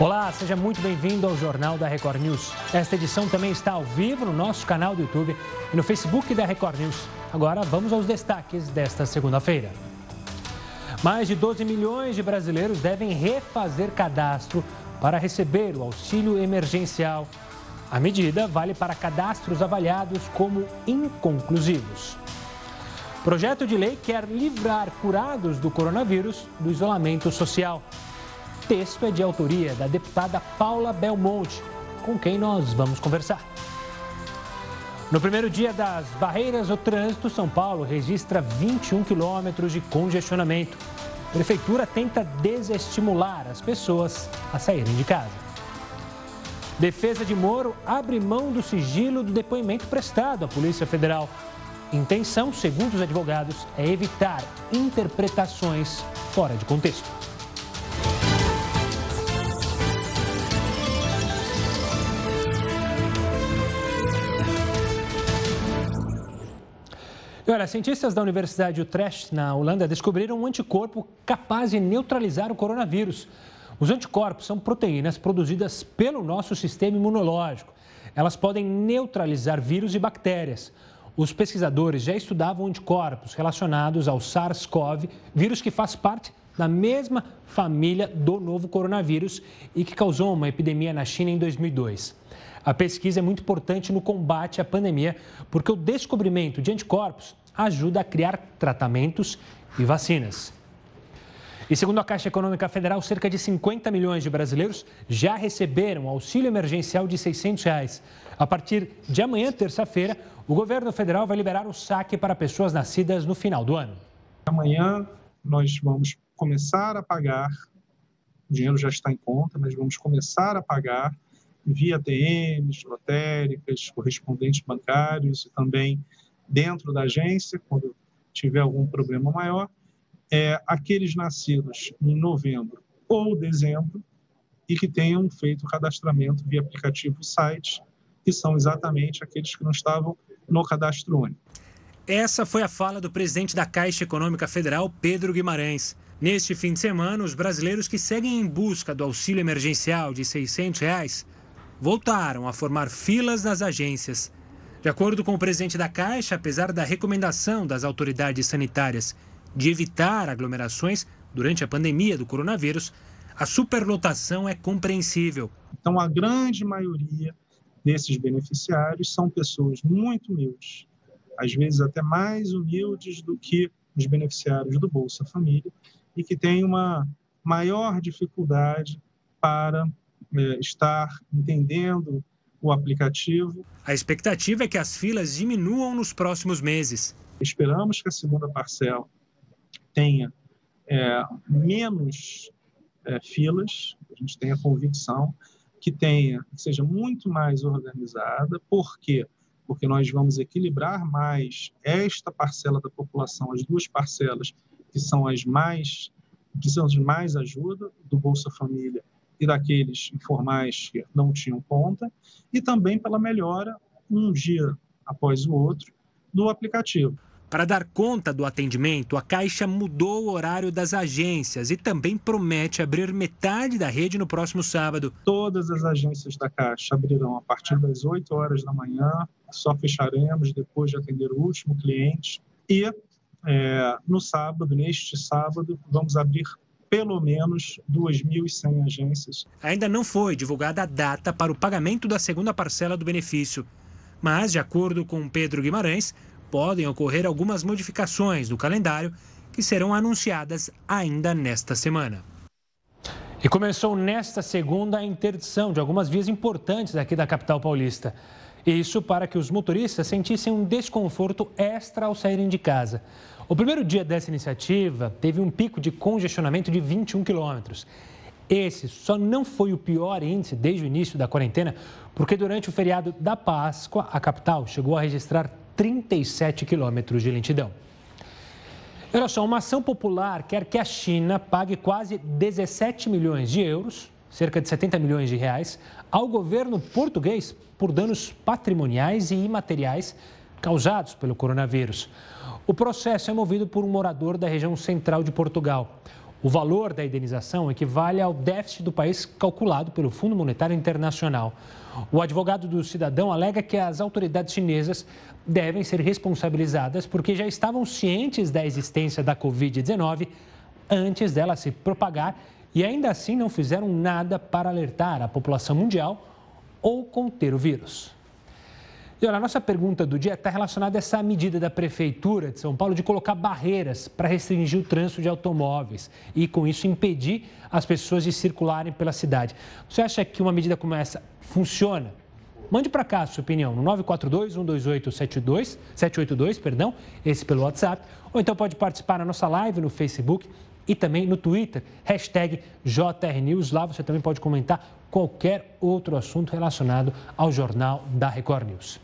Olá, seja muito bem-vindo ao Jornal da Record News. Esta edição também está ao vivo no nosso canal do YouTube e no Facebook da Record News. Agora vamos aos destaques desta segunda-feira. Mais de 12 milhões de brasileiros devem refazer cadastro para receber o auxílio emergencial. A medida vale para cadastros avaliados como inconclusivos. Projeto de lei quer livrar curados do coronavírus do isolamento social texto é de autoria da deputada Paula Belmonte, com quem nós vamos conversar. No primeiro dia das barreiras ao trânsito, São Paulo registra 21 quilômetros de congestionamento. A prefeitura tenta desestimular as pessoas a saírem de casa. Defesa de Moro abre mão do sigilo do depoimento prestado à Polícia Federal. Intenção, segundo os advogados, é evitar interpretações fora de contexto. E olha, cientistas da Universidade de Utrecht, na Holanda, descobriram um anticorpo capaz de neutralizar o coronavírus. Os anticorpos são proteínas produzidas pelo nosso sistema imunológico. Elas podem neutralizar vírus e bactérias. Os pesquisadores já estudavam anticorpos relacionados ao SARS-CoV, vírus que faz parte da mesma família do novo coronavírus e que causou uma epidemia na China em 2002. A pesquisa é muito importante no combate à pandemia, porque o descobrimento de anticorpos ajuda a criar tratamentos e vacinas. E segundo a Caixa Econômica Federal, cerca de 50 milhões de brasileiros já receberam auxílio emergencial de 600 reais. A partir de amanhã, terça-feira, o governo federal vai liberar o saque para pessoas nascidas no final do ano. Amanhã nós vamos começar a pagar, o dinheiro já está em conta, mas vamos começar a pagar via ATMs, lotéricas, correspondentes bancários e também dentro da agência, quando tiver algum problema maior, é, aqueles nascidos em novembro ou dezembro e que tenham feito o cadastramento via aplicativo site, que são exatamente aqueles que não estavam no cadastro único. Essa foi a fala do presidente da Caixa Econômica Federal, Pedro Guimarães. Neste fim de semana, os brasileiros que seguem em busca do auxílio emergencial de 600 reais voltaram a formar filas nas agências. De acordo com o presidente da Caixa, apesar da recomendação das autoridades sanitárias de evitar aglomerações durante a pandemia do coronavírus, a superlotação é compreensível. Então, a grande maioria desses beneficiários são pessoas muito humildes, às vezes até mais humildes do que os beneficiários do Bolsa Família, e que têm uma maior dificuldade para é, estar entendendo o aplicativo. A expectativa é que as filas diminuam nos próximos meses. Esperamos que a segunda parcela tenha é, menos é, filas, a gente tenha convicção que tenha, que seja muito mais organizada. Por quê? Porque nós vamos equilibrar mais esta parcela da população, as duas parcelas que são as mais que precisam de mais ajuda do Bolsa Família e daqueles informais que não tinham conta, e também pela melhora, um dia após o outro, do aplicativo. Para dar conta do atendimento, a Caixa mudou o horário das agências e também promete abrir metade da rede no próximo sábado. Todas as agências da Caixa abrirão a partir das 8 horas da manhã, só fecharemos depois de atender o último cliente. E é, no sábado, neste sábado, vamos abrir pelo menos 2.100 agências. Ainda não foi divulgada a data para o pagamento da segunda parcela do benefício. Mas, de acordo com Pedro Guimarães, podem ocorrer algumas modificações do calendário que serão anunciadas ainda nesta semana. E começou nesta segunda a interdição de algumas vias importantes aqui da capital paulista. Isso para que os motoristas sentissem um desconforto extra ao saírem de casa. O primeiro dia dessa iniciativa teve um pico de congestionamento de 21 quilômetros. Esse só não foi o pior índice desde o início da quarentena, porque durante o feriado da Páscoa, a capital chegou a registrar 37 quilômetros de lentidão. Olha só, uma ação popular quer que a China pague quase 17 milhões de euros, cerca de 70 milhões de reais, ao governo português por danos patrimoniais e imateriais causados pelo coronavírus. O processo é movido por um morador da região central de Portugal. O valor da indenização equivale ao déficit do país calculado pelo Fundo Monetário Internacional. O advogado do cidadão alega que as autoridades chinesas devem ser responsabilizadas porque já estavam cientes da existência da Covid-19 antes dela se propagar e ainda assim não fizeram nada para alertar a população mundial ou conter o vírus. E olha, a nossa pergunta do dia está relacionada a essa medida da Prefeitura de São Paulo de colocar barreiras para restringir o trânsito de automóveis e, com isso, impedir as pessoas de circularem pela cidade. Você acha que uma medida como essa funciona? Mande para cá a sua opinião no 942-128-782, perdão, esse pelo WhatsApp, ou então pode participar na nossa live no Facebook e também no Twitter, hashtag JRNews. Lá você também pode comentar qualquer outro assunto relacionado ao Jornal da Record News.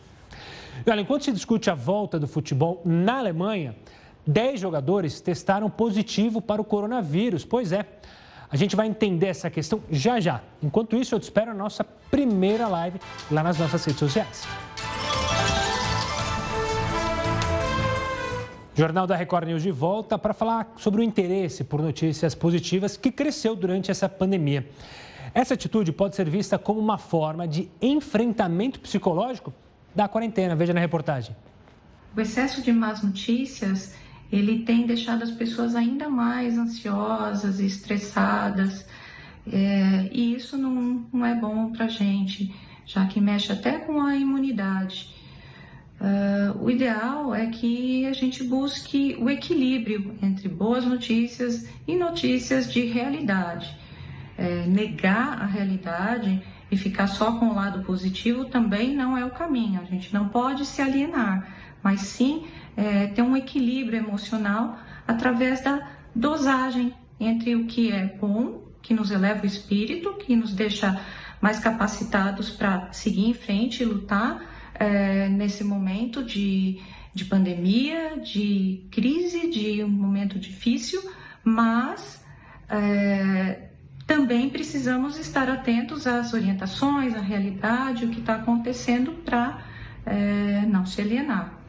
E olha, enquanto se discute a volta do futebol na Alemanha, 10 jogadores testaram positivo para o coronavírus. Pois é, a gente vai entender essa questão já já. Enquanto isso, eu te espero na nossa primeira live lá nas nossas redes sociais. Jornal da Record News de volta para falar sobre o interesse por notícias positivas que cresceu durante essa pandemia. Essa atitude pode ser vista como uma forma de enfrentamento psicológico da quarentena. Veja na reportagem. O excesso de más notícias, ele tem deixado as pessoas ainda mais ansiosas e estressadas. É, e isso não, não é bom para a gente, já que mexe até com a imunidade. Uh, o ideal é que a gente busque o equilíbrio entre boas notícias e notícias de realidade. É, negar a realidade e ficar só com o lado positivo também não é o caminho. A gente não pode se alienar, mas sim é, ter um equilíbrio emocional através da dosagem entre o que é bom, que nos eleva o espírito, que nos deixa mais capacitados para seguir em frente e lutar é, nesse momento de, de pandemia, de crise, de um momento difícil, mas é, também precisamos estar atentos às orientações, à realidade, o que está acontecendo para é, não se alienar.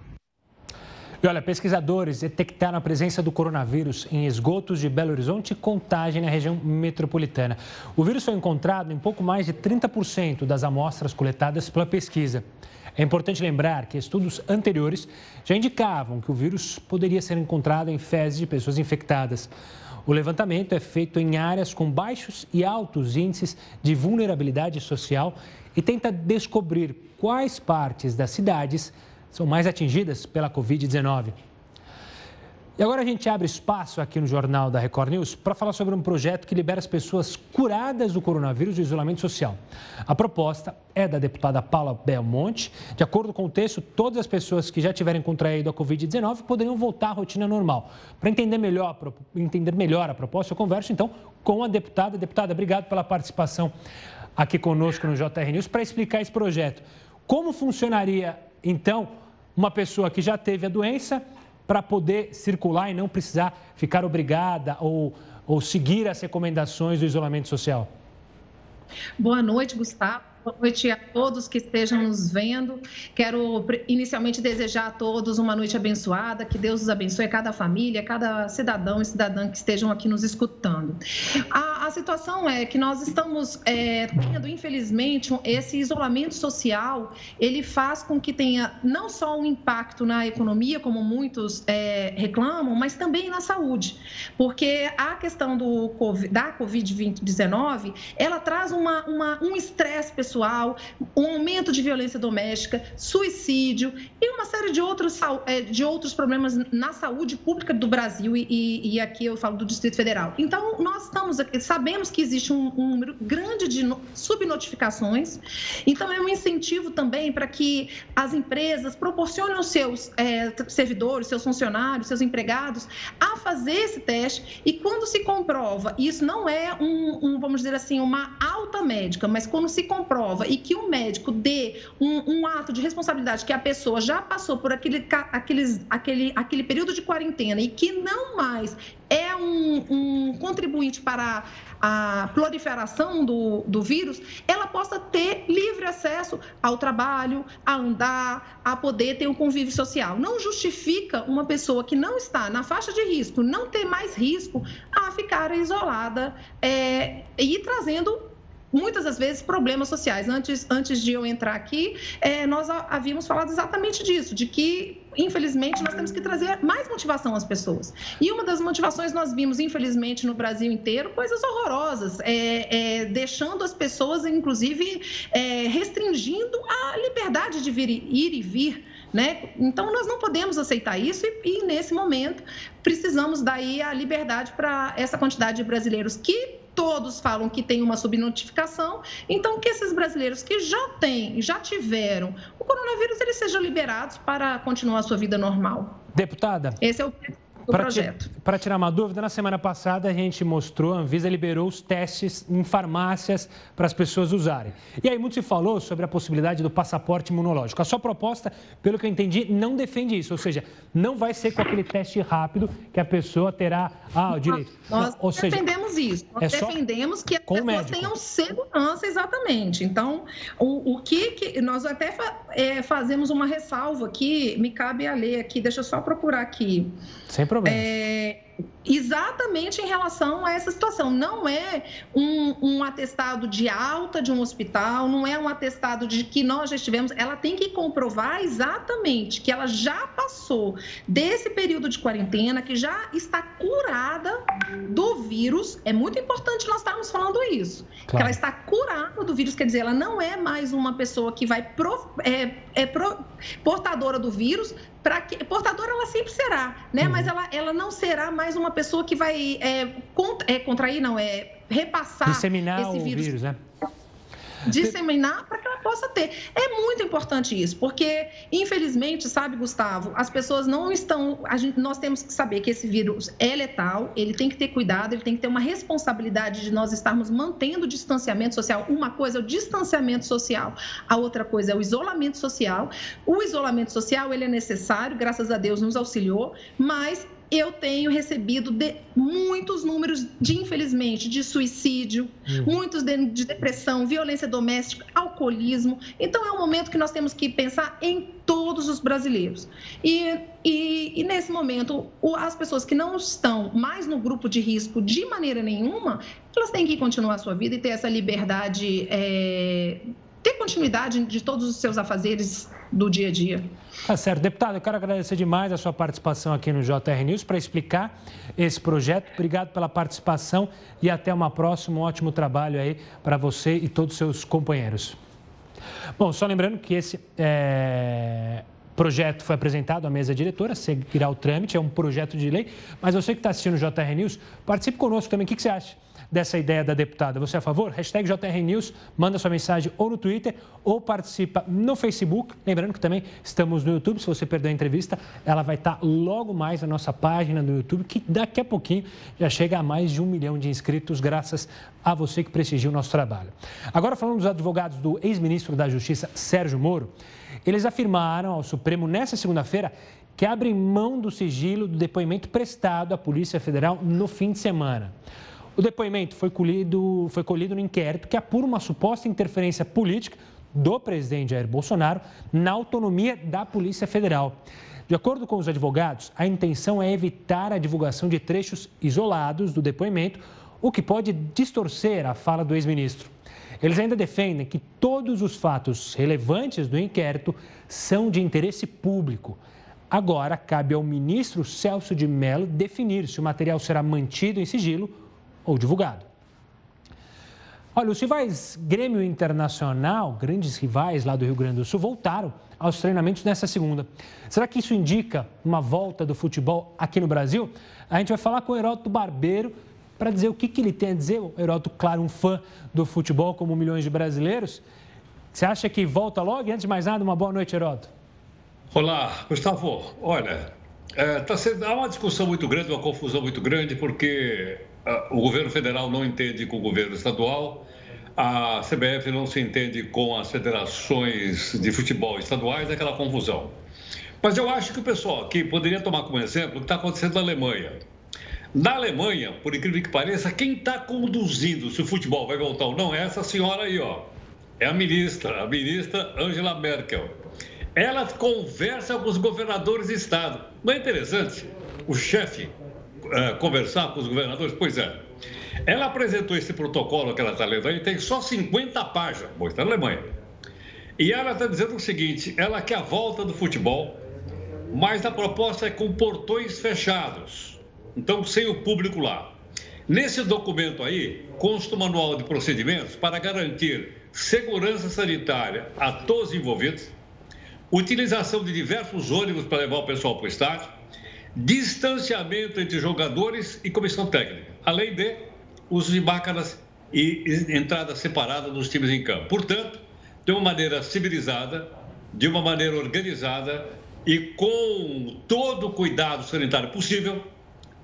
E olha, pesquisadores detectaram a presença do coronavírus em esgotos de Belo Horizonte e Contagem na região metropolitana. O vírus foi encontrado em pouco mais de 30% das amostras coletadas pela pesquisa. É importante lembrar que estudos anteriores já indicavam que o vírus poderia ser encontrado em fezes de pessoas infectadas. O levantamento é feito em áreas com baixos e altos índices de vulnerabilidade social e tenta descobrir quais partes das cidades são mais atingidas pela Covid-19. E agora a gente abre espaço aqui no Jornal da Record News para falar sobre um projeto que libera as pessoas curadas do coronavírus do isolamento social. A proposta é da deputada Paula Belmonte. De acordo com o texto, todas as pessoas que já tiverem contraído a Covid-19 poderiam voltar à rotina normal. Para entender melhor, entender melhor a proposta, eu converso então com a deputada. Deputada, obrigado pela participação aqui conosco no JR News para explicar esse projeto. Como funcionaria, então, uma pessoa que já teve a doença para poder circular e não precisar ficar obrigada ou, ou seguir as recomendações do isolamento social? Boa noite, Gustavo. Boa noite a todos que estejam nos vendo. Quero inicialmente desejar a todos uma noite abençoada, que Deus os abençoe, cada família, cada cidadão e cidadã que estejam aqui nos escutando. A, a situação é que nós estamos é, tendo, infelizmente, esse isolamento social, ele faz com que tenha não só um impacto na economia, como muitos é, reclamam, mas também na saúde, porque a questão do da Covid-19, ela traz uma, uma um estresse pessoal um aumento de violência doméstica, suicídio e uma série de outros, é, de outros problemas na saúde pública do Brasil e, e aqui eu falo do Distrito Federal. Então, nós estamos aqui, sabemos que existe um, um número grande de subnotificações, então é um incentivo também para que as empresas proporcionem aos seus é, servidores, seus funcionários, seus empregados a fazer esse teste e quando se comprova, isso não é um, um vamos dizer assim, uma alta médica, mas quando se comprova e que o médico dê um, um ato de responsabilidade que a pessoa já passou por aquele, aqueles, aquele, aquele período de quarentena e que não mais é um, um contribuinte para a proliferação do, do vírus, ela possa ter livre acesso ao trabalho, a andar, a poder ter um convívio social. Não justifica uma pessoa que não está na faixa de risco não ter mais risco a ficar isolada é, e trazendo muitas das vezes problemas sociais. Antes, antes de eu entrar aqui, é, nós havíamos falado exatamente disso, de que, infelizmente, nós temos que trazer mais motivação às pessoas. E uma das motivações nós vimos, infelizmente, no Brasil inteiro, coisas horrorosas, é, é, deixando as pessoas, inclusive, é, restringindo a liberdade de vir, ir e vir. Né? Então, nós não podemos aceitar isso e, e, nesse momento, precisamos daí a liberdade para essa quantidade de brasileiros que todos falam que tem uma subnotificação, então que esses brasileiros que já têm, já tiveram o coronavírus, eles sejam liberados para continuar a sua vida normal. Deputada. Esse é o para tirar uma dúvida, na semana passada a gente mostrou, a Anvisa liberou os testes em farmácias para as pessoas usarem. E aí muito se falou sobre a possibilidade do passaporte imunológico. A sua proposta, pelo que eu entendi, não defende isso, ou seja, não vai ser com aquele teste rápido que a pessoa terá ah, o direito. Nós seja, defendemos isso. Nós é defendemos que as pessoas tenham segurança, exatamente. Então, o, o que, que nós até fa, é, fazemos uma ressalva aqui, me cabe a ler aqui, deixa eu só procurar aqui. Sem problemas. É, exatamente em relação a essa situação. Não é um, um, atestado de alta de um hospital, não é um atestado de que nós já estivemos. Ela tem que comprovar exatamente que ela já passou desse período de quarentena, que já está curada do vírus. É muito importante nós estarmos falando isso. Claro. Que ela está curada do vírus, quer dizer, ela não é mais uma pessoa que vai pro, é, é pro, portadora do vírus, para que portadora ela sempre será, né? Uhum. Mas ela, ela não será mais uma pessoa que vai é, cont, é, contrair, não é repassar Disseminar esse vírus. o vírus, né? disseminar para que ela possa ter. É muito importante isso, porque, infelizmente, sabe, Gustavo, as pessoas não estão. Gente, nós temos que saber que esse vírus é letal, ele tem que ter cuidado, ele tem que ter uma responsabilidade de nós estarmos mantendo o distanciamento social. Uma coisa é o distanciamento social, a outra coisa é o isolamento social. O isolamento social ele é necessário, graças a Deus nos auxiliou, mas eu tenho recebido de, muitos números de, infelizmente, de suicídio, uhum. muitos de, de, depressão, violência doméstica, alcoolismo. Então, é um momento que nós temos que pensar em todos os brasileiros. E, e, e nesse momento, o, as pessoas que não estão mais no grupo de risco de maneira nenhuma, elas têm que continuar a sua vida e ter essa liberdade. É, ter continuidade de todos os seus afazeres do dia a dia. Tá certo. Deputado, eu quero agradecer demais a sua participação aqui no JR News para explicar esse projeto. Obrigado pela participação e até uma próxima. Um ótimo trabalho aí para você e todos os seus companheiros. Bom, só lembrando que esse é... projeto foi apresentado à mesa diretora, seguirá o trâmite, é um projeto de lei. Mas você que está assistindo o JR News, participe conosco também. O que, que você acha? Dessa ideia da deputada. Você é a favor? Hashtag JR News, manda sua mensagem ou no Twitter ou participa no Facebook. Lembrando que também estamos no YouTube. Se você perdeu a entrevista, ela vai estar logo mais na nossa página do YouTube, que daqui a pouquinho já chega a mais de um milhão de inscritos, graças a você que prestigia o nosso trabalho. Agora, falando dos advogados do ex-ministro da Justiça, Sérgio Moro, eles afirmaram ao Supremo nesta segunda-feira que abrem mão do sigilo do depoimento prestado à Polícia Federal no fim de semana. O depoimento foi colhido, foi colhido no inquérito que apura uma suposta interferência política do presidente Jair Bolsonaro na autonomia da Polícia Federal. De acordo com os advogados, a intenção é evitar a divulgação de trechos isolados do depoimento, o que pode distorcer a fala do ex-ministro. Eles ainda defendem que todos os fatos relevantes do inquérito são de interesse público. Agora, cabe ao ministro Celso de Mello definir se o material será mantido em sigilo ou divulgado. Olha, os rivais Grêmio Internacional, grandes rivais lá do Rio Grande do Sul, voltaram aos treinamentos nessa segunda. Será que isso indica uma volta do futebol aqui no Brasil? A gente vai falar com o Heródoto Barbeiro para dizer o que, que ele tem a dizer. O Heródoto, claro, um fã do futebol, como milhões de brasileiros. Você acha que volta logo? E antes de mais nada, uma boa noite, Heródoto. Olá, Gustavo. Olha, é, tá sendo, há uma discussão muito grande, uma confusão muito grande, porque o governo federal não entende com o governo estadual a CBF não se entende com as federações de futebol estaduais, é aquela confusão. Mas eu acho que o pessoal aqui poderia tomar como exemplo o que está acontecendo na Alemanha. Na Alemanha, por incrível que pareça, quem está conduzindo se o futebol vai voltar ou não é essa senhora aí, ó. É a ministra, a ministra Angela Merkel. Ela conversa com os governadores de estado. Não é interessante o chefe uh, conversar com os governadores? Pois é. Ela apresentou esse protocolo que ela está lendo aí, tem só 50 páginas. Bom, está na Alemanha. E ela está dizendo o seguinte: ela quer a volta do futebol, mas a proposta é com portões fechados. Então, sem o público lá. Nesse documento aí, consta o manual de procedimentos para garantir segurança sanitária a todos os envolvidos, utilização de diversos ônibus para levar o pessoal para o estádio, distanciamento entre jogadores e comissão técnica, além de uso de máquinas e entrada separada dos times em campo. Portanto, de uma maneira civilizada, de uma maneira organizada e com todo o cuidado sanitário possível,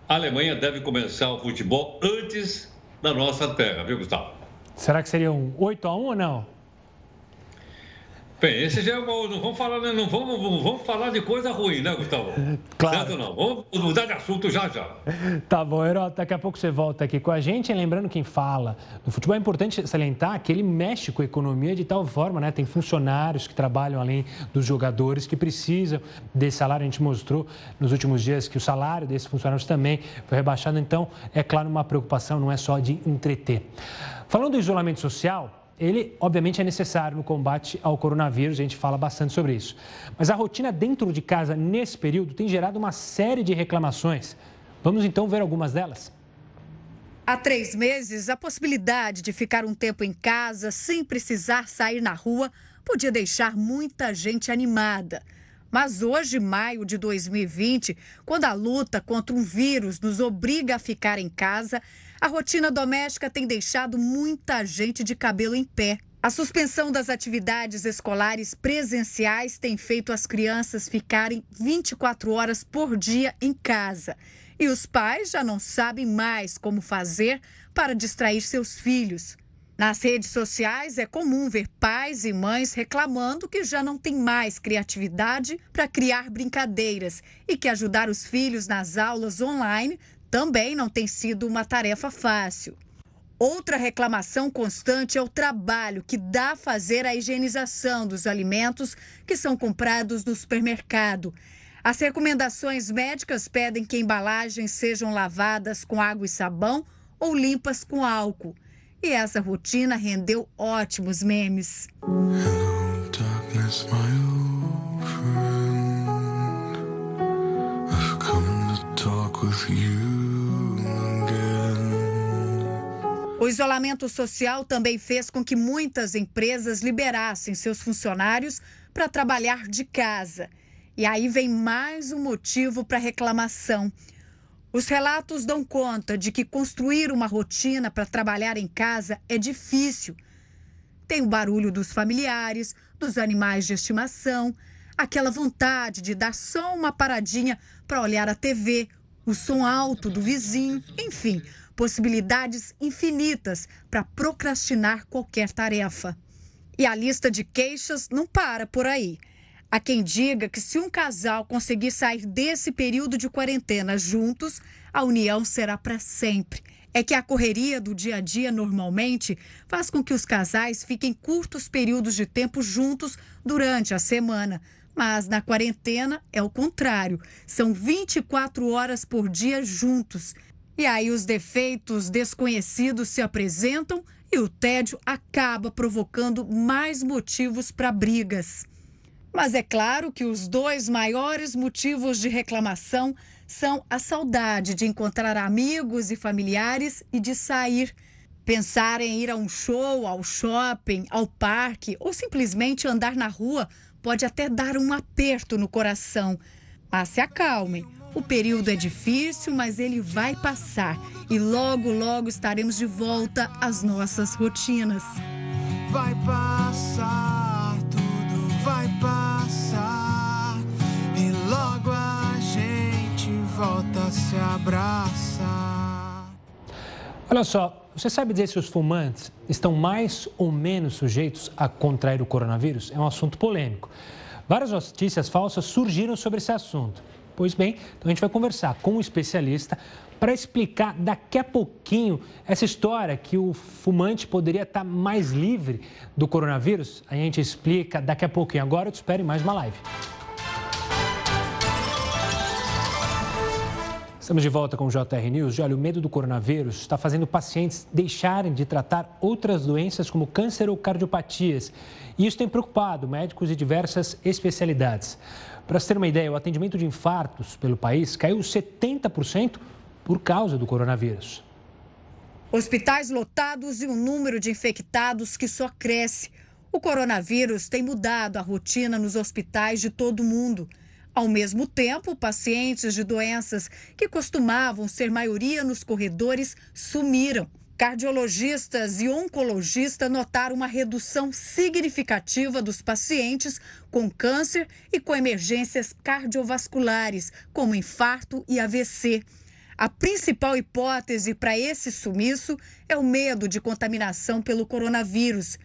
a Alemanha deve começar o futebol antes da nossa terra, viu, Gustavo? Será que seria um 8 a 1 ou não? Bem, esse já é uma, não vamos falar, não vamos, não vamos falar de coisa ruim, né, Gustavo? Claro. Certo não? Vamos mudar de assunto já já. Tá bom, Herói, daqui a pouco você volta aqui com a gente. E lembrando quem fala, no futebol é importante salientar que ele mexe com a economia de tal forma, né? Tem funcionários que trabalham além dos jogadores que precisam desse salário. A gente mostrou nos últimos dias que o salário desses funcionários também foi rebaixado. Então, é claro, uma preocupação não é só de entreter. Falando do isolamento social, ele, obviamente, é necessário no combate ao coronavírus, a gente fala bastante sobre isso. Mas a rotina dentro de casa nesse período tem gerado uma série de reclamações. Vamos então ver algumas delas. Há três meses, a possibilidade de ficar um tempo em casa sem precisar sair na rua podia deixar muita gente animada. Mas hoje, maio de 2020, quando a luta contra um vírus nos obriga a ficar em casa, a rotina doméstica tem deixado muita gente de cabelo em pé. A suspensão das atividades escolares presenciais tem feito as crianças ficarem 24 horas por dia em casa. E os pais já não sabem mais como fazer para distrair seus filhos. Nas redes sociais é comum ver pais e mães reclamando que já não tem mais criatividade para criar brincadeiras e que ajudar os filhos nas aulas online também não tem sido uma tarefa fácil. Outra reclamação constante é o trabalho que dá a fazer a higienização dos alimentos que são comprados no supermercado. As recomendações médicas pedem que embalagens sejam lavadas com água e sabão ou limpas com álcool. E essa rotina rendeu ótimos memes. Hello, darkness, O isolamento social também fez com que muitas empresas liberassem seus funcionários para trabalhar de casa. E aí vem mais um motivo para reclamação. Os relatos dão conta de que construir uma rotina para trabalhar em casa é difícil. Tem o barulho dos familiares, dos animais de estimação, aquela vontade de dar só uma paradinha para olhar a TV, o som alto do vizinho, enfim, possibilidades infinitas para procrastinar qualquer tarefa. E a lista de queixas não para por aí. Há quem diga que se um casal conseguir sair desse período de quarentena juntos, a união será para sempre. É que a correria do dia a dia normalmente faz com que os casais fiquem curtos períodos de tempo juntos durante a semana. Mas na quarentena é o contrário. São 24 horas por dia juntos. E aí os defeitos desconhecidos se apresentam e o tédio acaba provocando mais motivos para brigas. Mas é claro que os dois maiores motivos de reclamação são a saudade de encontrar amigos e familiares e de sair. Pensar em ir a um show, ao shopping, ao parque ou simplesmente andar na rua pode até dar um aperto no coração. Mas se acalmem. O período é difícil, mas ele vai passar e logo, logo estaremos de volta às nossas rotinas. Vai passar, tudo vai passar e logo a gente volta a se abraçar. Olha só, você sabe dizer se os fumantes estão mais ou menos sujeitos a contrair o coronavírus? É um assunto polêmico. Várias notícias falsas surgiram sobre esse assunto. Pois bem, então a gente vai conversar com um especialista para explicar daqui a pouquinho essa história que o fumante poderia estar mais livre do coronavírus. A gente explica daqui a pouquinho. Agora eu te espero em mais uma live. Estamos de volta com o JR News. Olha, o medo do coronavírus está fazendo pacientes deixarem de tratar outras doenças como câncer ou cardiopatias. E isso tem preocupado médicos de diversas especialidades. Para você ter uma ideia, o atendimento de infartos pelo país caiu 70% por causa do coronavírus. Hospitais lotados e um número de infectados que só cresce. O coronavírus tem mudado a rotina nos hospitais de todo o mundo. Ao mesmo tempo, pacientes de doenças que costumavam ser maioria nos corredores sumiram. Cardiologistas e oncologistas notaram uma redução significativa dos pacientes com câncer e com emergências cardiovasculares, como infarto e AVC. A principal hipótese para esse sumiço é o medo de contaminação pelo coronavírus.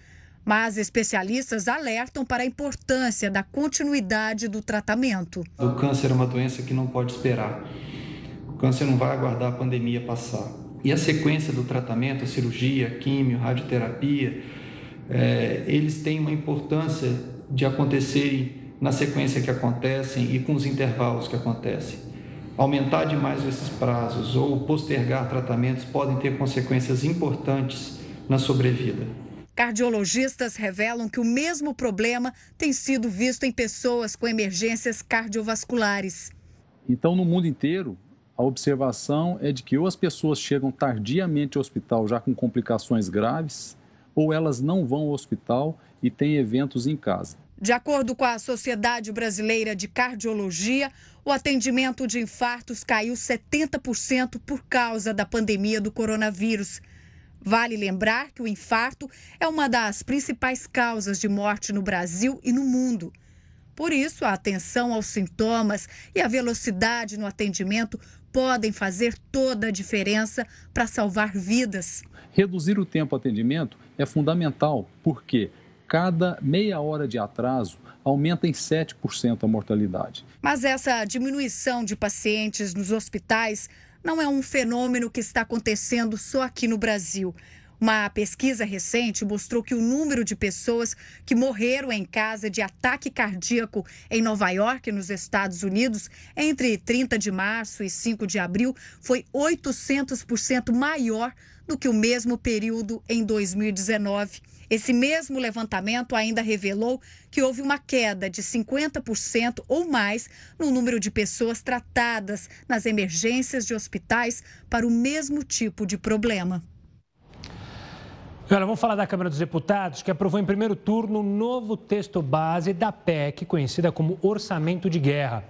Mas especialistas alertam para a importância da continuidade do tratamento. O câncer é uma doença que não pode esperar. O câncer não vai aguardar a pandemia passar. E a sequência do tratamento, a cirurgia, a químio, a radioterapia, é, eles têm uma importância de acontecerem na sequência que acontecem e com os intervalos que acontecem. Aumentar demais esses prazos ou postergar tratamentos podem ter consequências importantes na sobrevida. Cardiologistas revelam que o mesmo problema tem sido visto em pessoas com emergências cardiovasculares. Então, no mundo inteiro, a observação é de que ou as pessoas chegam tardiamente ao hospital já com complicações graves, ou elas não vão ao hospital e têm eventos em casa. De acordo com a Sociedade Brasileira de Cardiologia, o atendimento de infartos caiu 70% por causa da pandemia do coronavírus. Vale lembrar que o infarto é uma das principais causas de morte no Brasil e no mundo. Por isso, a atenção aos sintomas e a velocidade no atendimento podem fazer toda a diferença para salvar vidas. Reduzir o tempo de atendimento é fundamental, porque cada meia hora de atraso aumenta em 7% a mortalidade. Mas essa diminuição de pacientes nos hospitais não é um fenômeno que está acontecendo só aqui no Brasil. Uma pesquisa recente mostrou que o número de pessoas que morreram em casa de ataque cardíaco em Nova York, nos Estados Unidos, entre 30 de março e 5 de abril, foi 800% maior do que o mesmo período em 2019. Esse mesmo levantamento ainda revelou que houve uma queda de 50% ou mais no número de pessoas tratadas nas emergências de hospitais para o mesmo tipo de problema. Agora, vamos falar da Câmara dos Deputados, que aprovou em primeiro turno um novo texto base da PEC, conhecida como Orçamento de Guerra.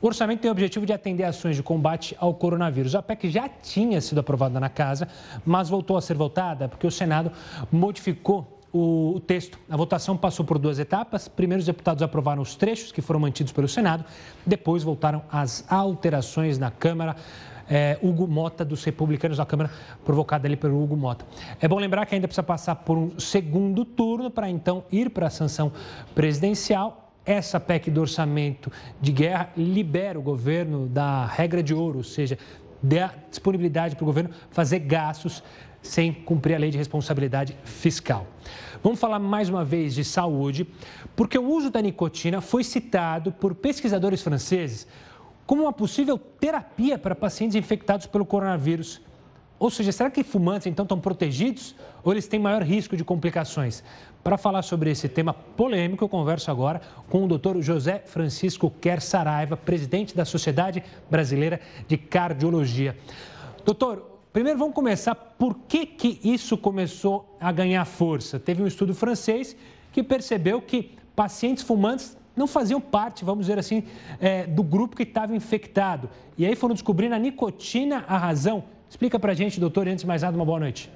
O orçamento tem o objetivo de atender ações de combate ao coronavírus. A PEC já tinha sido aprovada na casa, mas voltou a ser votada porque o Senado modificou o, texto. A votação passou por duas etapas. Primeiro, os deputados aprovaram os trechos que foram mantidos pelo Senado. Depois, voltaram as alterações na Câmara. É, Hugo Mota, dos republicanos da Câmara, provocada ali pelo Hugo Mota. É bom lembrar que ainda precisa passar por um segundo turno para então ir para a sanção presidencial. Essa PEC do orçamento de guerra libera o governo da regra de ouro, ou seja, dá disponibilidade para o governo fazer gastos sem cumprir a lei de responsabilidade fiscal. Vamos falar mais uma vez de saúde, porque o uso da nicotina foi citado por pesquisadores franceses como uma possível terapia para pacientes infectados pelo coronavírus. Ou seja, será que fumantes então estão protegidos ou eles têm maior risco de complicações? Para falar sobre esse tema polêmico, eu converso agora com o Dr. José Francisco Quer Saraiva, presidente da Sociedade Brasileira de Cardiologia. Doutor, Primeiro, vamos começar por que, que isso começou a ganhar força. Teve um estudo francês que percebeu que pacientes fumantes não faziam parte, vamos dizer assim, é, do grupo que estava infectado. E aí foram descobrindo a nicotina a razão. Explica para a gente, doutor, e antes de mais nada, uma boa noite.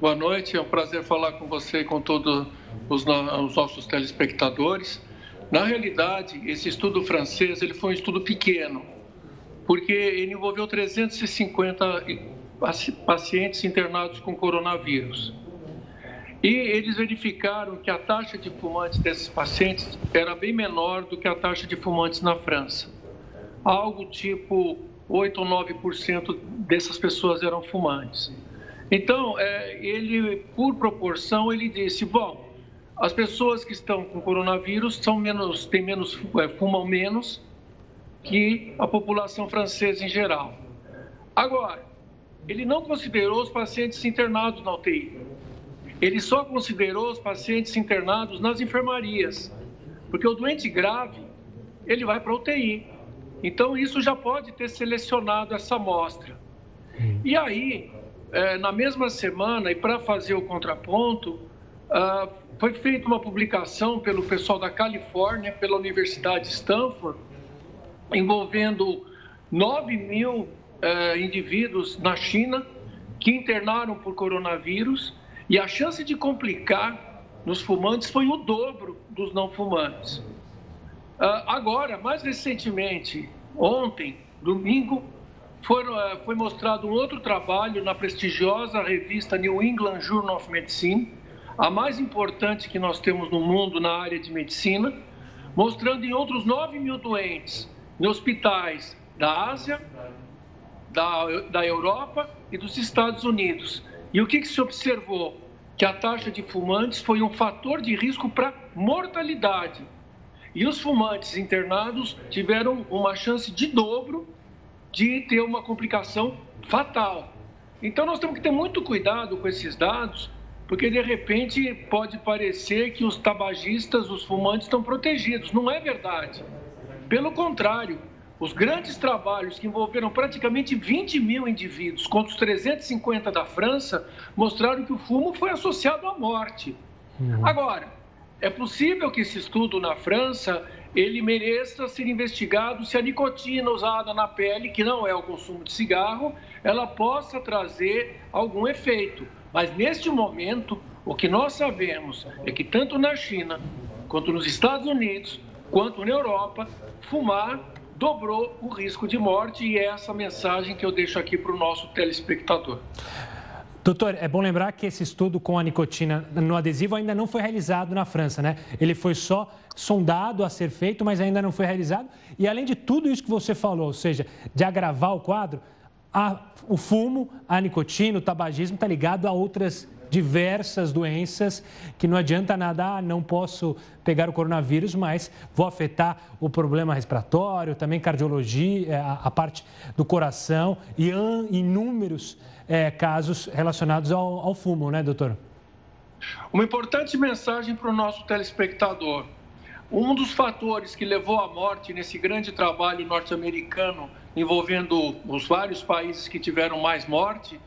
Boa noite, é um prazer falar com você e com todos os, os nossos telespectadores. Na realidade, esse estudo francês ele foi um estudo pequeno, porque ele envolveu 350 pacientes internados com coronavírus. E eles verificaram que a taxa de fumantes desses pacientes era bem menor do que a taxa de fumantes na França. Algo tipo 8 ou 9% dessas pessoas eram fumantes. Então, é, ele, por proporção, ele disse: bom, as pessoas que estão com coronavírus são menos, têm menos, é, fumam menos que a população francesa em geral. Agora, ele não considerou os pacientes internados na UTI. Ele só considerou os pacientes internados nas enfermarias, porque o doente grave, ele vai para UTI. Então, isso já pode ter selecionado essa amostra. E aí, é, na mesma semana, e para fazer o contraponto, ah, foi feita uma publicação pelo pessoal da Califórnia, pela Universidade de Stanford, envolvendo 9 mil é, indivíduos na China que internaram por coronavírus e a chance de complicar nos fumantes foi o dobro dos não fumantes. Uh, agora, mais recentemente, ontem, domingo, foi, uh, foi mostrado um outro trabalho na prestigiosa revista New England Journal of Medicine, a mais importante que nós temos no mundo na área de medicina, mostrando em outros 9 mil doentes em hospitais da Ásia, da, da Europa e dos Estados Unidos, e o que, que se observou? Que a taxa de fumantes foi um fator de risco para mortalidade. E os fumantes internados tiveram uma chance de dobro de ter uma complicação fatal. Então nós temos que ter muito cuidado com esses dados, porque de repente pode parecer que os tabagistas, os fumantes estão protegidos. Não é verdade. Pelo contrário, os grandes trabalhos que envolveram praticamente 20 mil indivíduos contra os 350 da França mostraram que o fumo foi associado à morte. Uhum. Agora, é possível que esse estudo na França ele mereça ser investigado se a nicotina usada na pele, que não é o consumo de cigarro, ela possa trazer algum efeito. Mas neste momento, o que nós sabemos é que tanto na China, quanto nos Estados Unidos, quanto na Europa, fumar dobrou o risco de morte e é essa mensagem que eu deixo aqui para o nosso telespectador. Doutor, é bom lembrar que esse estudo com a nicotina no adesivo ainda não foi realizado na França, né? Ele foi só sondado a ser feito, mas ainda não foi realizado. E além de tudo isso que você falou, ou seja, de agravar o quadro, a, o fumo, a nicotina, o tabagismo está ligado a outras diversas doenças que não adianta nada, ah, não posso pegar o coronavírus, mas vou afetar o problema respiratório, também cardiologia, a, a parte do coração e inúmeros é, casos relacionados ao, ao fumo, né, doutor? Uma importante mensagem para o nosso telespectador. Um dos fatores que levou à morte nesse grande trabalho norte-americano envolvendo os vários países que tiveram mais morte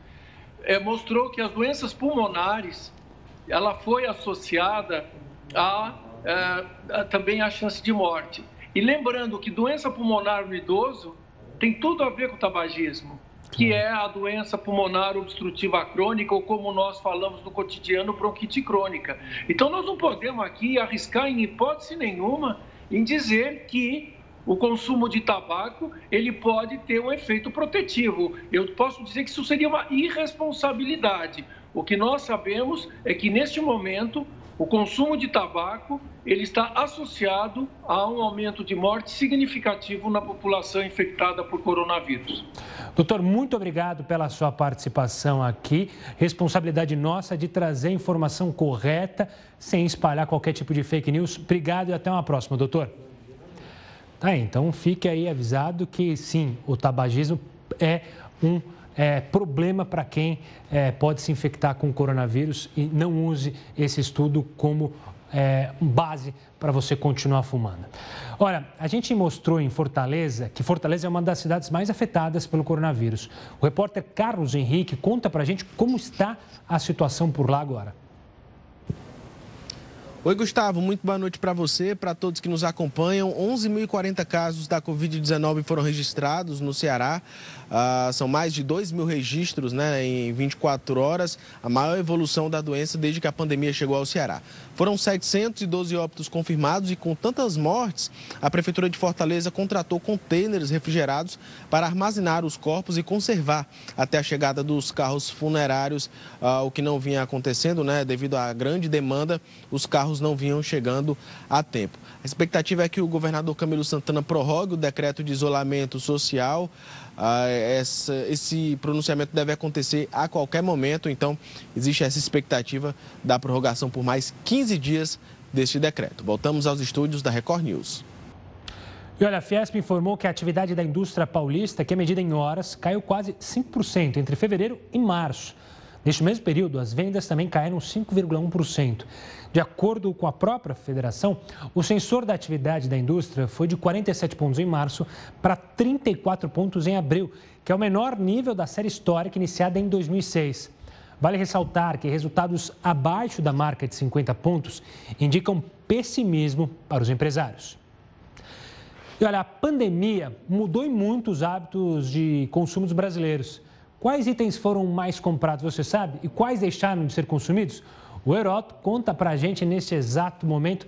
é, mostrou que as doenças pulmonares ela foi associada a, é, a, também à chance de morte. E lembrando que doença pulmonar no idoso tem tudo a ver com o tabagismo, que é a doença pulmonar obstrutiva crônica, ou como nós falamos no cotidiano, bronquite crônica. Então, nós não podemos aqui arriscar em hipótese nenhuma em dizer que o consumo de tabaco ele pode ter um efeito protetivo. Eu posso dizer que isso seria uma irresponsabilidade. O que nós sabemos é que neste momento o consumo de tabaco ele está associado a um aumento de morte significativo na população infectada por coronavírus. Doutor, muito obrigado pela sua participação aqui. Responsabilidade nossa de trazer informação correta sem espalhar qualquer tipo de fake news. Obrigado e até uma próxima, doutor. Tá, então fique aí avisado que sim, o tabagismo é um é, problema para quem é, pode se infectar com coronavírus e não use esse estudo como é, base para você continuar fumando. Olha, a gente mostrou em Fortaleza que Fortaleza é uma das cidades mais afetadas pelo coronavírus. O repórter Carlos Henrique conta para a gente como está a situação por lá agora. Oi, Gustavo, muito boa noite para você, para todos que nos acompanham. 11.040 casos da Covid-19 foram registrados no Ceará. Uh, são mais de 2 mil registros né, em 24 horas, a maior evolução da doença desde que a pandemia chegou ao Ceará. Foram 712 óbitos confirmados e, com tantas mortes, a Prefeitura de Fortaleza contratou contêineres refrigerados para armazenar os corpos e conservar até a chegada dos carros funerários, uh, o que não vinha acontecendo, né? Devido à grande demanda, os carros não vinham chegando a tempo. A expectativa é que o governador Camilo Santana prorrogue o decreto de isolamento social. Ah, essa, esse pronunciamento deve acontecer a qualquer momento, então existe essa expectativa da prorrogação por mais 15 dias deste decreto. Voltamos aos estúdios da Record News. E olha, a Fiesp informou que a atividade da indústria paulista, que é medida em horas, caiu quase 5% entre fevereiro e março. Neste mesmo período, as vendas também caíram 5,1%. De acordo com a própria federação, o sensor da atividade da indústria foi de 47 pontos em março para 34 pontos em abril, que é o menor nível da série histórica iniciada em 2006. Vale ressaltar que resultados abaixo da marca de 50 pontos indicam pessimismo para os empresários. E olha, a pandemia mudou muito os hábitos de consumo dos brasileiros. Quais itens foram mais comprados, você sabe? E quais deixaram de ser consumidos? O Heroto conta pra gente nesse exato momento.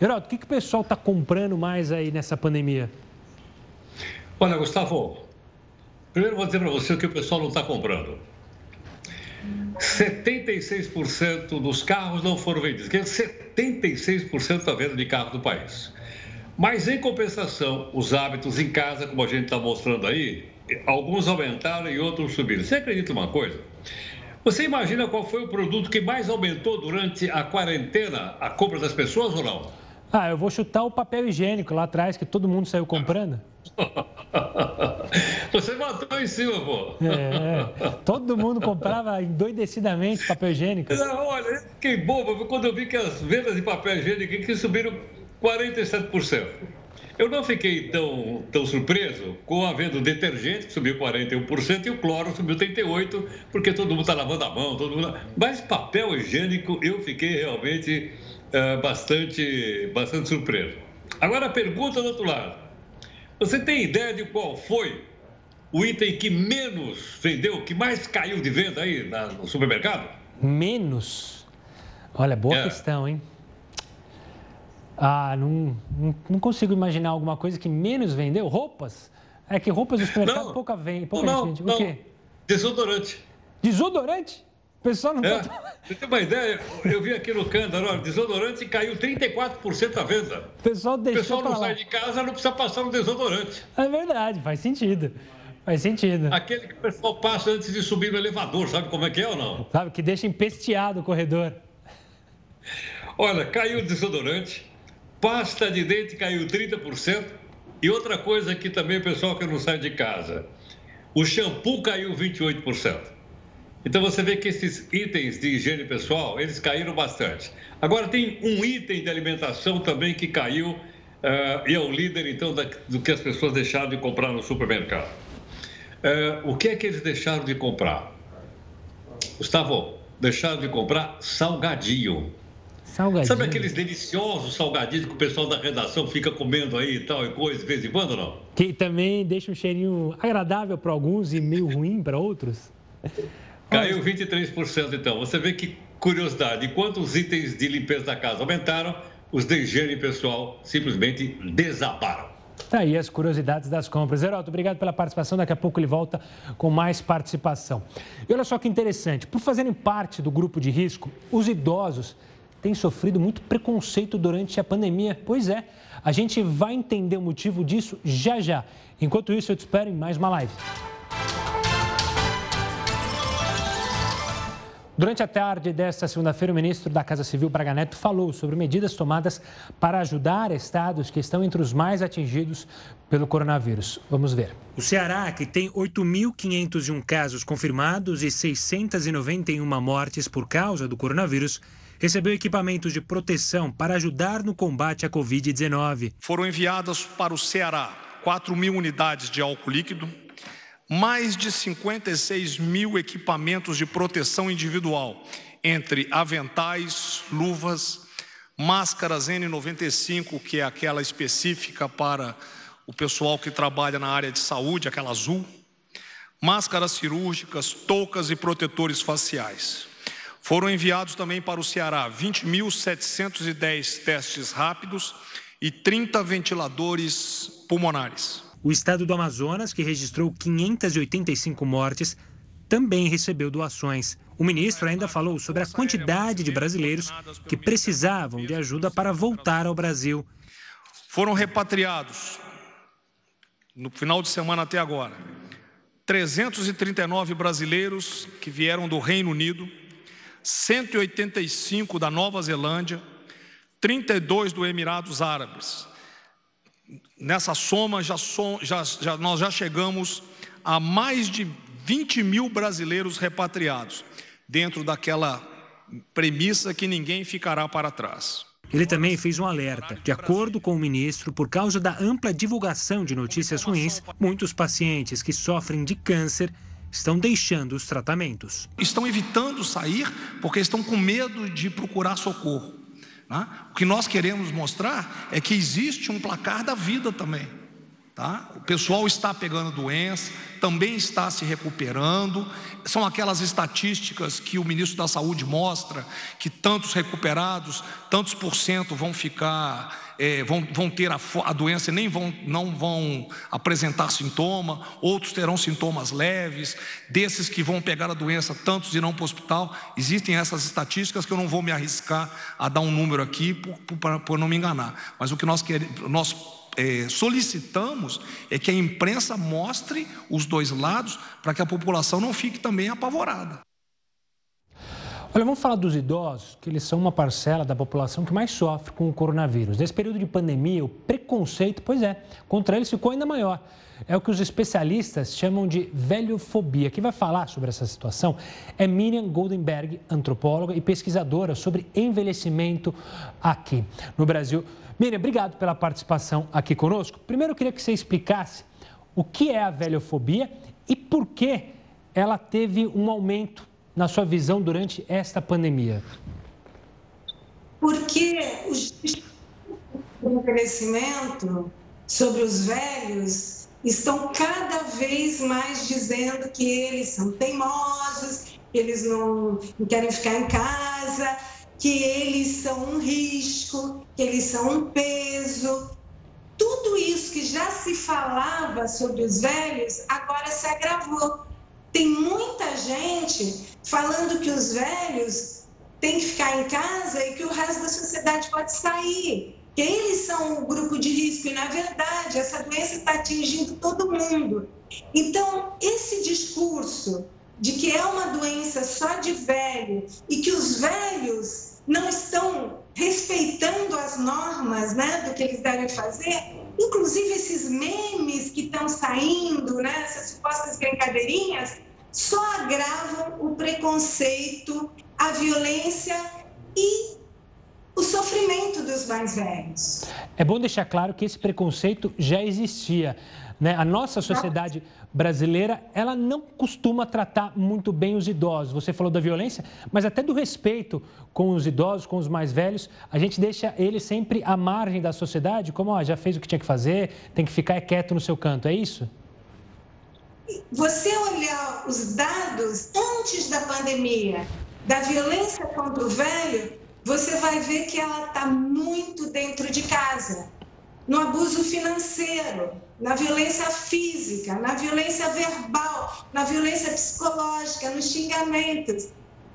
Heroto, o que, que o pessoal está comprando mais aí nessa pandemia? Olha, Gustavo, primeiro vou dizer para você o que o pessoal não está comprando. 76% dos carros não foram vendidos, quer dizer, 76% da venda de carros do país. Mas, em compensação, os hábitos em casa, como a gente está mostrando aí, alguns aumentaram e outros subiram. Você acredita uma coisa? Você imagina qual foi o produto que mais aumentou durante a quarentena, a compra das pessoas ou não? Ah, eu vou chutar o papel higiênico lá atrás, que todo mundo saiu comprando. Você matou em cima, pô. É, todo mundo comprava endoidecidamente papel higiênico. Não, olha, que bobo, quando eu vi que as vendas de papel higiênico subiram 47%. Eu não fiquei tão, tão surpreso com a venda do detergente, que subiu 41%, e o cloro subiu 38%, porque todo mundo está lavando a mão, todo mundo... Mas papel higiênico, eu fiquei realmente uh, bastante, bastante surpreso. Agora, a pergunta do outro lado. Você tem ideia de qual foi o item que menos vendeu, que mais caiu de venda aí na, no supermercado? Menos? Olha, boa é. questão, hein? Ah, não, não, não, consigo imaginar alguma coisa que menos vendeu. Roupas? É que roupas do supermercado pouca vende. Pouca não, gente. O quê? Desodorante. Desodorante? O pessoal não é. Você tem uma ideia? Eu vi aqui no Cândaro, desodorante caiu 34% a venda. O pessoal deixou O pessoal não sai de casa, não precisa passar no desodorante. É verdade, faz sentido. Faz sentido. Aquele que o pessoal passa antes de subir no elevador, sabe como é que é ou não? Sabe, que deixa empesteado o corredor. Olha, caiu o desodorante, Pasta de dente caiu 30%. E outra coisa que também pessoal que não sai de casa, o shampoo caiu 28%. Então você vê que esses itens de higiene pessoal, eles caíram bastante. Agora tem um item de alimentação também que caiu uh, e é o líder então da, do que as pessoas deixaram de comprar no supermercado. Uh, o que é que eles deixaram de comprar? Gustavo, deixaram de comprar salgadinho. Salgadinho. Sabe aqueles deliciosos salgadinhos que o pessoal da redação fica comendo aí e tal e coisa de vez em quando, não? Que também deixa um cheirinho agradável para alguns e meio ruim para outros. Caiu 23% então. Você vê que curiosidade, enquanto os itens de limpeza da casa aumentaram, os de higiene pessoal simplesmente desabaram. Tá aí as curiosidades das compras. Geraldo, obrigado pela participação. Daqui a pouco ele volta com mais participação. E olha só que interessante: por fazerem parte do grupo de risco, os idosos tem sofrido muito preconceito durante a pandemia. Pois é, a gente vai entender o motivo disso já já. Enquanto isso, eu te espero em mais uma live. Durante a tarde desta segunda-feira, o ministro da Casa Civil, Braga Neto, falou sobre medidas tomadas para ajudar estados que estão entre os mais atingidos pelo coronavírus. Vamos ver. O Ceará, que tem 8.501 casos confirmados e 691 mortes por causa do coronavírus, recebeu equipamentos de proteção para ajudar no combate à Covid-19. Foram enviadas para o Ceará 4 mil unidades de álcool líquido, mais de 56 mil equipamentos de proteção individual, entre aventais, luvas, máscaras N95, que é aquela específica para o pessoal que trabalha na área de saúde, aquela azul, máscaras cirúrgicas, toucas e protetores faciais. Foram enviados também para o Ceará 20.710 testes rápidos e 30 ventiladores pulmonares. O estado do Amazonas, que registrou 585 mortes, também recebeu doações. O ministro ainda falou sobre a quantidade de brasileiros que precisavam de ajuda para voltar ao Brasil. Foram repatriados, no final de semana até agora, 339 brasileiros que vieram do Reino Unido, 185 da Nova Zelândia, 32 do Emirados Árabes. Nessa soma, já, já, já, nós já chegamos a mais de 20 mil brasileiros repatriados, dentro daquela premissa que ninguém ficará para trás. Ele também fez um alerta. De acordo com o ministro, por causa da ampla divulgação de notícias ruins, muitos pacientes que sofrem de câncer estão deixando os tratamentos. Estão evitando sair porque estão com medo de procurar socorro. Né? O que nós queremos mostrar é que existe um placar da vida também. Tá? O pessoal está pegando doença, também está se recuperando. São aquelas estatísticas que o ministro da Saúde mostra que tantos recuperados, tantos por cento vão ficar, é, vão, vão ter a, a, doença e nem vão, não vão apresentar sintoma, outros terão sintomas leves. Desses que vão pegar a doença, tantos irão para o hospital. Existem essas estatísticas que eu não vou me arriscar a dar um número aqui por, não me enganar. Mas o que nós queremos, nós é, solicitamos é que a imprensa mostre os dois lados para que a população não fique também apavorada. Olha, vamos falar dos idosos, que eles são uma parcela da população que mais sofre com o coronavírus. Nesse período de pandemia, o preconceito, pois é, contra eles ficou ainda maior. É o que os especialistas chamam de velhofobia. Quem vai falar sobre essa situação é Miriam Goldenberg, antropóloga e pesquisadora sobre envelhecimento aqui no Brasil. Miriam, obrigado pela participação aqui conosco. Primeiro, eu queria que você explicasse o que é a velhofobia e por que ela teve um aumento na sua visão durante esta pandemia. Porque os envelhecimento sobre os velhos estão cada vez mais dizendo que eles são teimosos, que eles não querem ficar em casa, que eles são um risco, que eles são um peso. Tudo isso que já se falava sobre os velhos agora se agravou. Tem muita gente falando que os velhos têm que ficar em casa e que o resto da sociedade pode sair. Que eles são o grupo de risco e, na verdade, essa doença está atingindo todo mundo. Então, esse discurso de que é uma doença só de velho e que os velhos não estão respeitando as normas né, do que eles devem fazer, inclusive esses memes que estão saindo, né, essas supostas brincadeirinhas, só agravam o preconceito, a violência e o sofrimento dos mais velhos. É bom deixar claro que esse preconceito já existia. Né? A nossa sociedade brasileira, ela não costuma tratar muito bem os idosos. Você falou da violência, mas até do respeito com os idosos, com os mais velhos. A gente deixa eles sempre à margem da sociedade, como ó, já fez o que tinha que fazer, tem que ficar quieto no seu canto. É isso? Você olhar os dados antes da pandemia, da violência contra o velho, você vai ver que ela está muito dentro de casa no abuso financeiro, na violência física, na violência verbal, na violência psicológica, nos xingamentos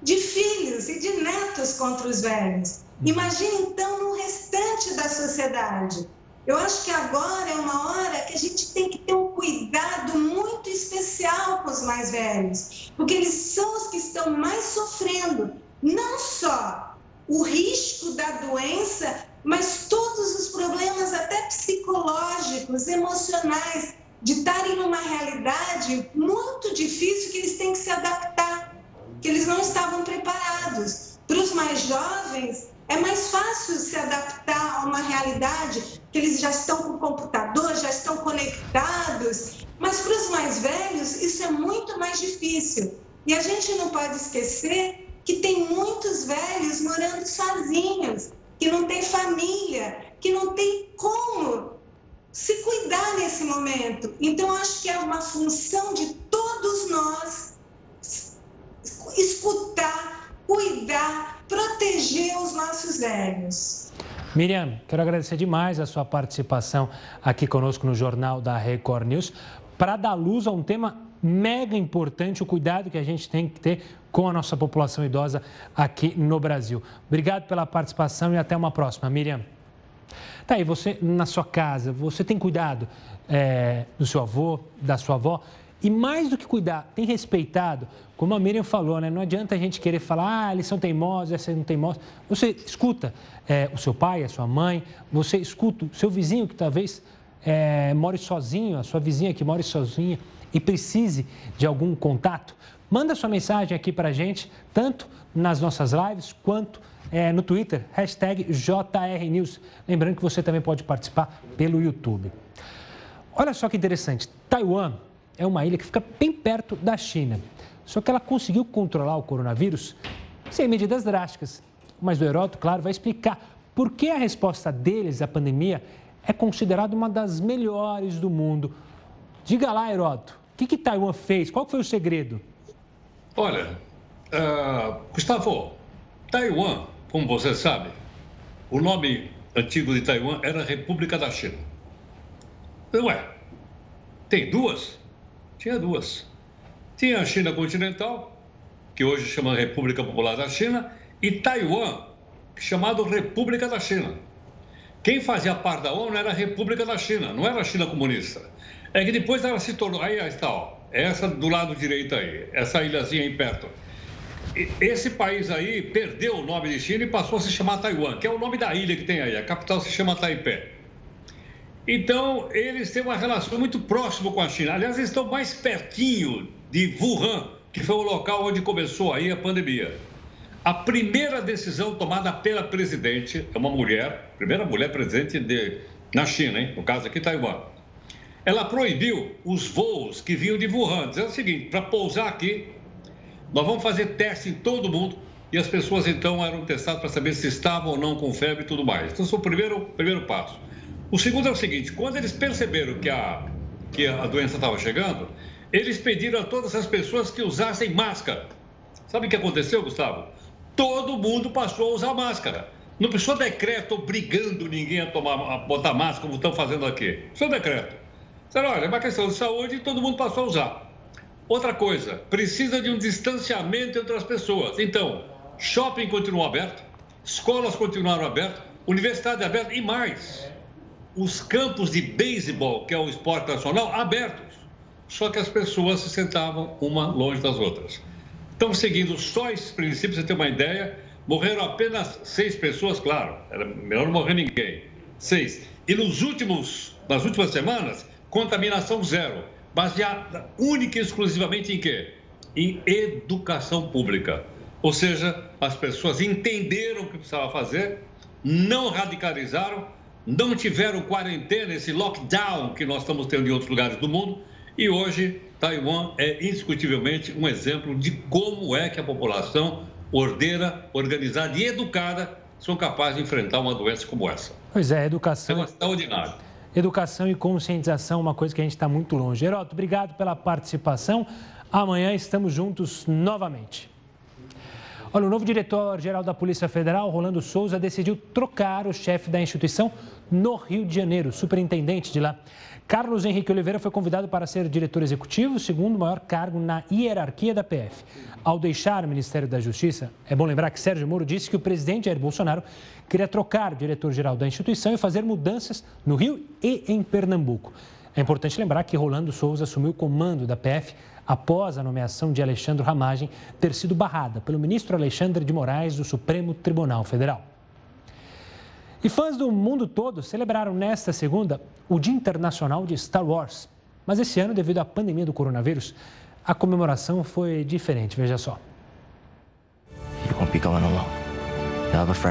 de filhos e de netos contra os velhos. Imagine então no restante da sociedade. Eu acho que agora é uma hora que a gente tem que ter um cuidado muito especial com os mais velhos, porque eles são os que estão mais sofrendo, não só o risco da doença, mas todos os problemas, até psicológicos, emocionais, de estarem numa realidade muito difícil que eles têm que se adaptar, que eles não estavam preparados. Para os mais jovens, é mais fácil se adaptar a uma realidade que eles já estão com o computador, já estão conectados, mas para os mais velhos, isso é muito mais difícil. E a gente não pode esquecer que tem muitos velhos morando sozinhos, que não têm pandemia que não tem como se cuidar nesse momento. Então, acho que é uma função de todos nós escutar, cuidar, proteger os nossos velhos. Miriam, quero agradecer demais a sua participação aqui conosco no Jornal da Record News para dar luz a um tema mega importante, o cuidado que a gente tem que ter com a nossa população idosa aqui no Brasil. Obrigado pela participação e até uma próxima. Miriam. Tá aí, você na sua casa, você tem cuidado é, do seu avô, da sua avó? E mais do que cuidar, tem respeitado, como a Miriam falou, né? Não adianta a gente querer falar, ah, eles são teimosos, essa não teimosos. Você escuta é, o seu pai, a sua mãe, você escuta o seu vizinho que talvez é, more sozinho, a sua vizinha que more sozinha e precise de algum contato. Manda sua mensagem aqui para a gente, tanto nas nossas lives quanto é, no Twitter, hashtag JRNews. Lembrando que você também pode participar pelo YouTube. Olha só que interessante, Taiwan é uma ilha que fica bem perto da China. Só que ela conseguiu controlar o coronavírus sem medidas drásticas. Mas o Heródoto, claro, vai explicar por que a resposta deles à pandemia é considerada uma das melhores do mundo. Diga lá, Heródoto, o que, que Taiwan fez? Qual foi o segredo? Olha, uh, Gustavo, Taiwan, como você sabe, o nome antigo de Taiwan era República da China. Ué, tem duas? Tinha duas. Tinha a China continental, que hoje chama República Popular da China, e Taiwan, chamado República da China. Quem fazia parte da ONU era a República da China, não era a China comunista. É que depois ela se tornou. Aí está, ó. Essa do lado direito aí, essa ilhazinha aí perto. Esse país aí perdeu o nome de China e passou a se chamar Taiwan, que é o nome da ilha que tem aí. A capital se chama Taipei. Então, eles têm uma relação muito próxima com a China. Aliás, eles estão mais pertinho de Wuhan, que foi o local onde começou aí a pandemia. A primeira decisão tomada pela presidente é uma mulher, primeira mulher presidente de, na China, hein? no caso aqui, Taiwan ela proibiu os voos que vinham de Wuhan, dizendo o seguinte: para pousar aqui, nós vamos fazer teste em todo mundo e as pessoas então eram testadas para saber se estavam ou não com febre e tudo mais. Então, esse foi o primeiro, primeiro passo. O segundo é o seguinte: quando eles perceberam que a, que a doença estava chegando, eles pediram a todas as pessoas que usassem máscara. Sabe o que aconteceu, Gustavo? Todo mundo passou a usar máscara. Não precisou decreto obrigando ninguém a, tomar, a botar máscara, como estão fazendo aqui. Precisou decreto. Disseram, olha, é uma questão de saúde e todo mundo passou a usar. Outra coisa, precisa de um distanciamento entre as pessoas. Então, shopping continuou aberto, escolas continuaram abertas, universidade aberta e mais. Os campos de beisebol, que é o esporte nacional, abertos. Só que as pessoas se sentavam uma longe das outras. Estão seguindo só esses princípios, você ter uma ideia. Morreram apenas seis pessoas, claro, era melhor não morrer ninguém. Seis. E nos últimos, nas últimas semanas, contaminação zero, baseada única e exclusivamente em quê? Em educação pública. Ou seja, as pessoas entenderam o que precisava fazer, não radicalizaram, não tiveram quarentena, esse lockdown que nós estamos tendo em outros lugares do mundo, e hoje Taiwan é indiscutivelmente um exemplo de como é que a população ordeira, organizada e educada são capazes de enfrentar uma doença como essa. Pois é, educação. É extraordinário educação e conscientização, uma coisa que a gente está muito longe. Heroto, obrigado pela participação. Amanhã estamos juntos novamente. Olha, o novo diretor-geral da Polícia Federal, Rolando Souza, decidiu trocar o chefe da instituição no Rio de Janeiro, superintendente de lá. Carlos Henrique Oliveira foi convidado para ser diretor executivo, segundo maior cargo na hierarquia da PF. Ao deixar o Ministério da Justiça, é bom lembrar que Sérgio Moro disse que o presidente Jair Bolsonaro queria trocar o diretor-geral da instituição e fazer mudanças no Rio e em Pernambuco. É importante lembrar que Rolando Souza assumiu o comando da PF após a nomeação de Alexandre Ramagem ter sido barrada pelo ministro Alexandre de Moraes do Supremo Tribunal Federal. E fãs do mundo todo celebraram nesta segunda o Dia Internacional de Star Wars. Mas esse ano, devido à pandemia do coronavírus, a comemoração foi diferente, veja só.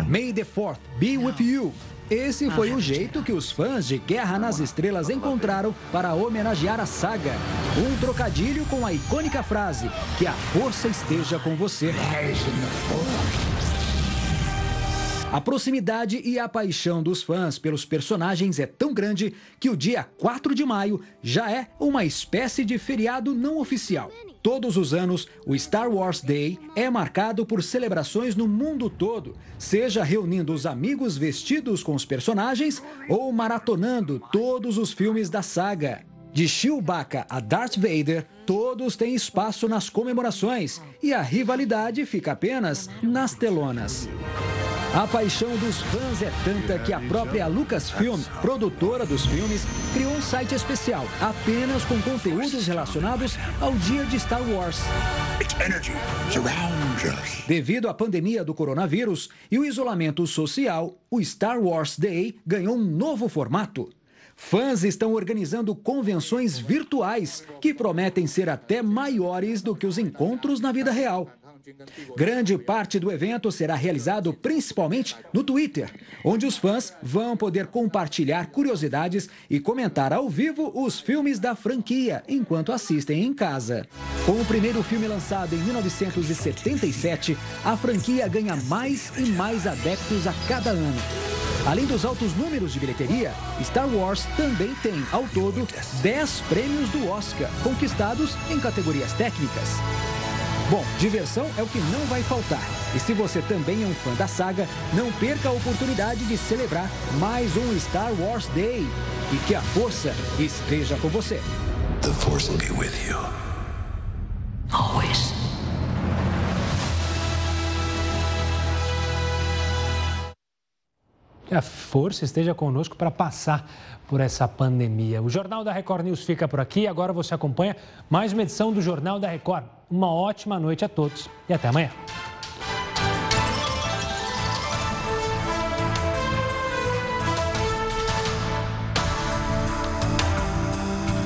May the 4th be with you. Esse foi o jeito que os fãs de Guerra nas Estrelas encontraram para homenagear a saga. Um trocadilho com a icônica frase: Que a força esteja com você. A proximidade e a paixão dos fãs pelos personagens é tão grande que o dia 4 de maio já é uma espécie de feriado não oficial. Todos os anos, o Star Wars Day é marcado por celebrações no mundo todo, seja reunindo os amigos vestidos com os personagens ou maratonando todos os filmes da saga. De Chewbacca a Darth Vader, todos têm espaço nas comemorações e a rivalidade fica apenas nas telonas. A paixão dos fãs é tanta que a própria Lucasfilm, produtora dos filmes, criou um site especial apenas com conteúdos relacionados ao dia de Star Wars. Devido à pandemia do coronavírus e o isolamento social, o Star Wars Day ganhou um novo formato. Fãs estão organizando convenções virtuais que prometem ser até maiores do que os encontros na vida real. Grande parte do evento será realizado principalmente no Twitter, onde os fãs vão poder compartilhar curiosidades e comentar ao vivo os filmes da franquia enquanto assistem em casa. Com o primeiro filme lançado em 1977, a franquia ganha mais e mais adeptos a cada ano. Além dos altos números de bilheteria, Star Wars também tem, ao todo, 10 prêmios do Oscar, conquistados em categorias técnicas. Bom, diversão é o que não vai faltar. E se você também é um fã da saga, não perca a oportunidade de celebrar mais um Star Wars Day. E que a força esteja com você. The Force will be with you. Always. Que a força esteja conosco para passar por essa pandemia. O Jornal da Record News fica por aqui. Agora você acompanha mais uma edição do Jornal da Record. Uma ótima noite a todos e até amanhã.